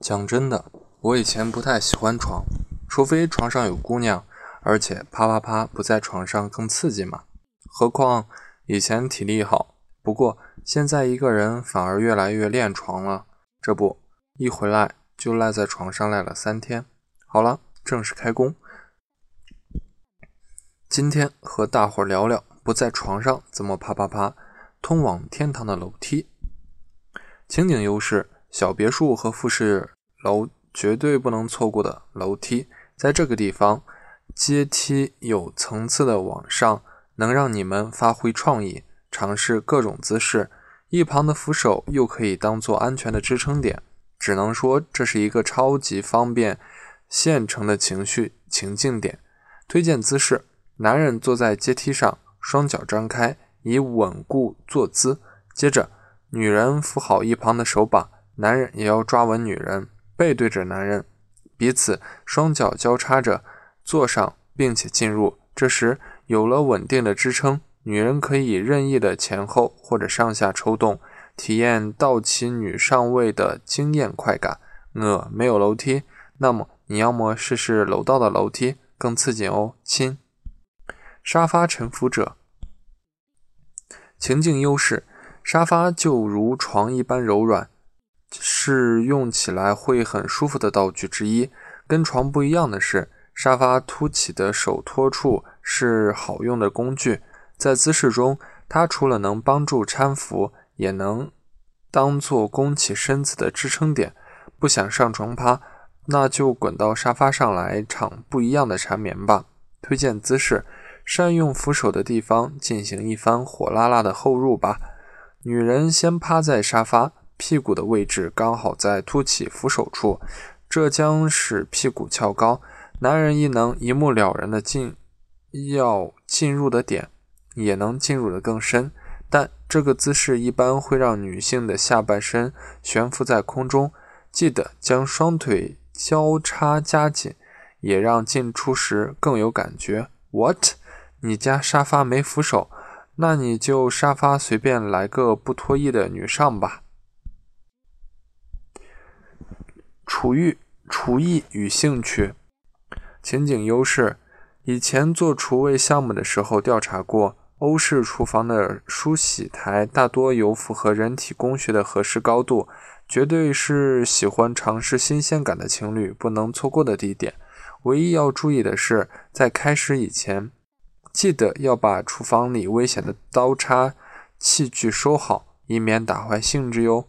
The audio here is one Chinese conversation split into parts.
讲真的，我以前不太喜欢床，除非床上有姑娘，而且啪啪啪不在床上更刺激嘛。何况以前体力好，不过现在一个人反而越来越恋床了。这不，一回来就赖在床上赖了三天。好了，正式开工。今天和大伙聊聊不在床上怎么啪啪啪，通往天堂的楼梯。情景优势：小别墅和复式楼绝对不能错过的楼梯。在这个地方，阶梯有层次的往上，能让你们发挥创意，尝试各种姿势。一旁的扶手又可以当做安全的支撑点。只能说这是一个超级方便现成的情绪情境点。推荐姿势。男人坐在阶梯上，双脚张开，以稳固坐姿。接着，女人扶好一旁的手把，男人也要抓稳女人，背对着男人，彼此双脚交叉着坐上，并且进入。这时有了稳定的支撑，女人可以任意的前后或者上下抽动，体验倒骑女上位的惊艳快感。呃，没有楼梯，那么你要么试试楼道的楼梯，更刺激哦，亲。沙发臣服者，情境优势：沙发就如床一般柔软，是用起来会很舒服的道具之一。跟床不一样的是，沙发凸起的手托处是好用的工具。在姿势中，它除了能帮助搀扶，也能当做弓起身子的支撑点。不想上床趴，那就滚到沙发上来场不一样的缠绵吧。推荐姿势。善用扶手的地方进行一番火辣辣的后入吧。女人先趴在沙发，屁股的位置刚好在凸起扶手处，这将使屁股翘高。男人亦能一目了然的进要进入的点，也能进入的更深。但这个姿势一般会让女性的下半身悬浮在空中。记得将双腿交叉夹紧，也让进出时更有感觉。What？你家沙发没扶手，那你就沙发随便来个不脱衣的女上吧。厨艺、厨艺与兴趣，情景优势。以前做厨卫项目的时候调查过，欧式厨房的梳洗台大多有符合人体工学的合适高度，绝对是喜欢尝试新鲜感的情侣不能错过的地点。唯一要注意的是，在开始以前。记得要把厨房里危险的刀叉器具收好，以免打坏兴致哟。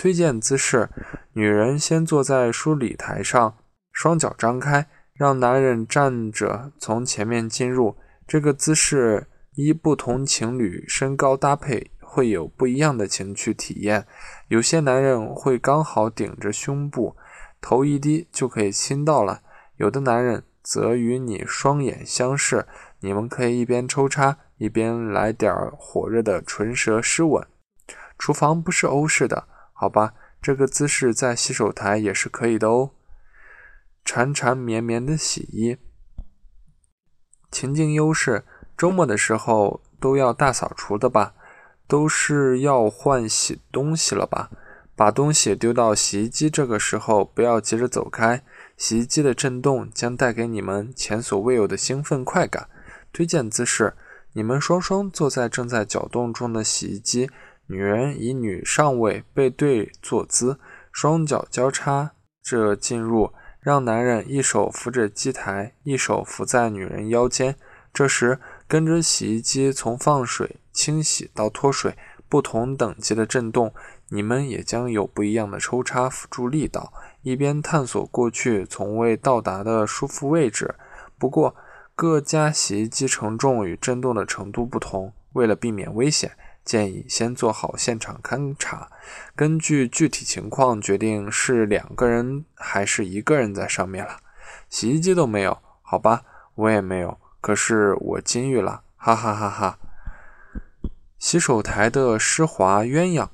推荐姿势：女人先坐在梳理台上，双脚张开，让男人站着从前面进入。这个姿势依不同情侣身高搭配会有不一样的情趣体验。有些男人会刚好顶着胸部，头一低就可以亲到了；有的男人则与你双眼相视。你们可以一边抽插，一边来点火热的唇舌湿吻。厨房不是欧式的，好吧？这个姿势在洗手台也是可以的哦。缠缠绵绵的洗衣，情境优势：周末的时候都要大扫除的吧？都是要换洗东西了吧？把东西丢到洗衣机，这个时候不要急着走开，洗衣机的震动将带给你们前所未有的兴奋快感。推荐姿势：你们双双坐在正在搅动中的洗衣机，女人以女上位背对坐姿，双脚交叉着进入，让男人一手扶着机台，一手扶在女人腰间。这时，跟着洗衣机从放水、清洗到脱水，不同等级的震动，你们也将有不一样的抽插辅助力道，一边探索过去从未到达的舒服位置。不过，各家洗衣机承重与震动的程度不同，为了避免危险，建议先做好现场勘查，根据具体情况决定是两个人还是一个人在上面了。洗衣机都没有，好吧，我也没有，可是我金玉了，哈哈哈哈！洗手台的湿滑鸳鸯，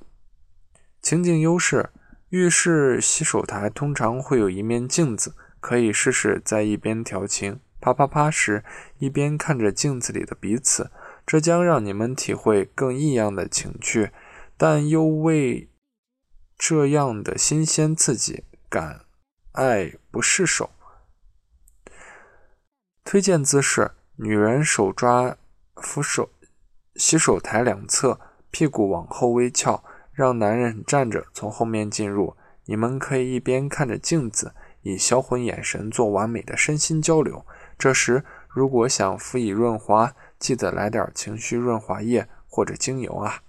情景优势：浴室洗手台通常会有一面镜子，可以试试在一边调情。啪啪啪时，一边看着镜子里的彼此，这将让你们体会更异样的情趣，但又为这样的新鲜刺激，感爱不释手。推荐姿势：女人手抓扶手洗手台两侧，屁股往后微翘，让男人站着从后面进入。你们可以一边看着镜子，以销魂眼神做完美的身心交流。这时，如果想辅以润滑，记得来点情绪润滑液或者精油啊。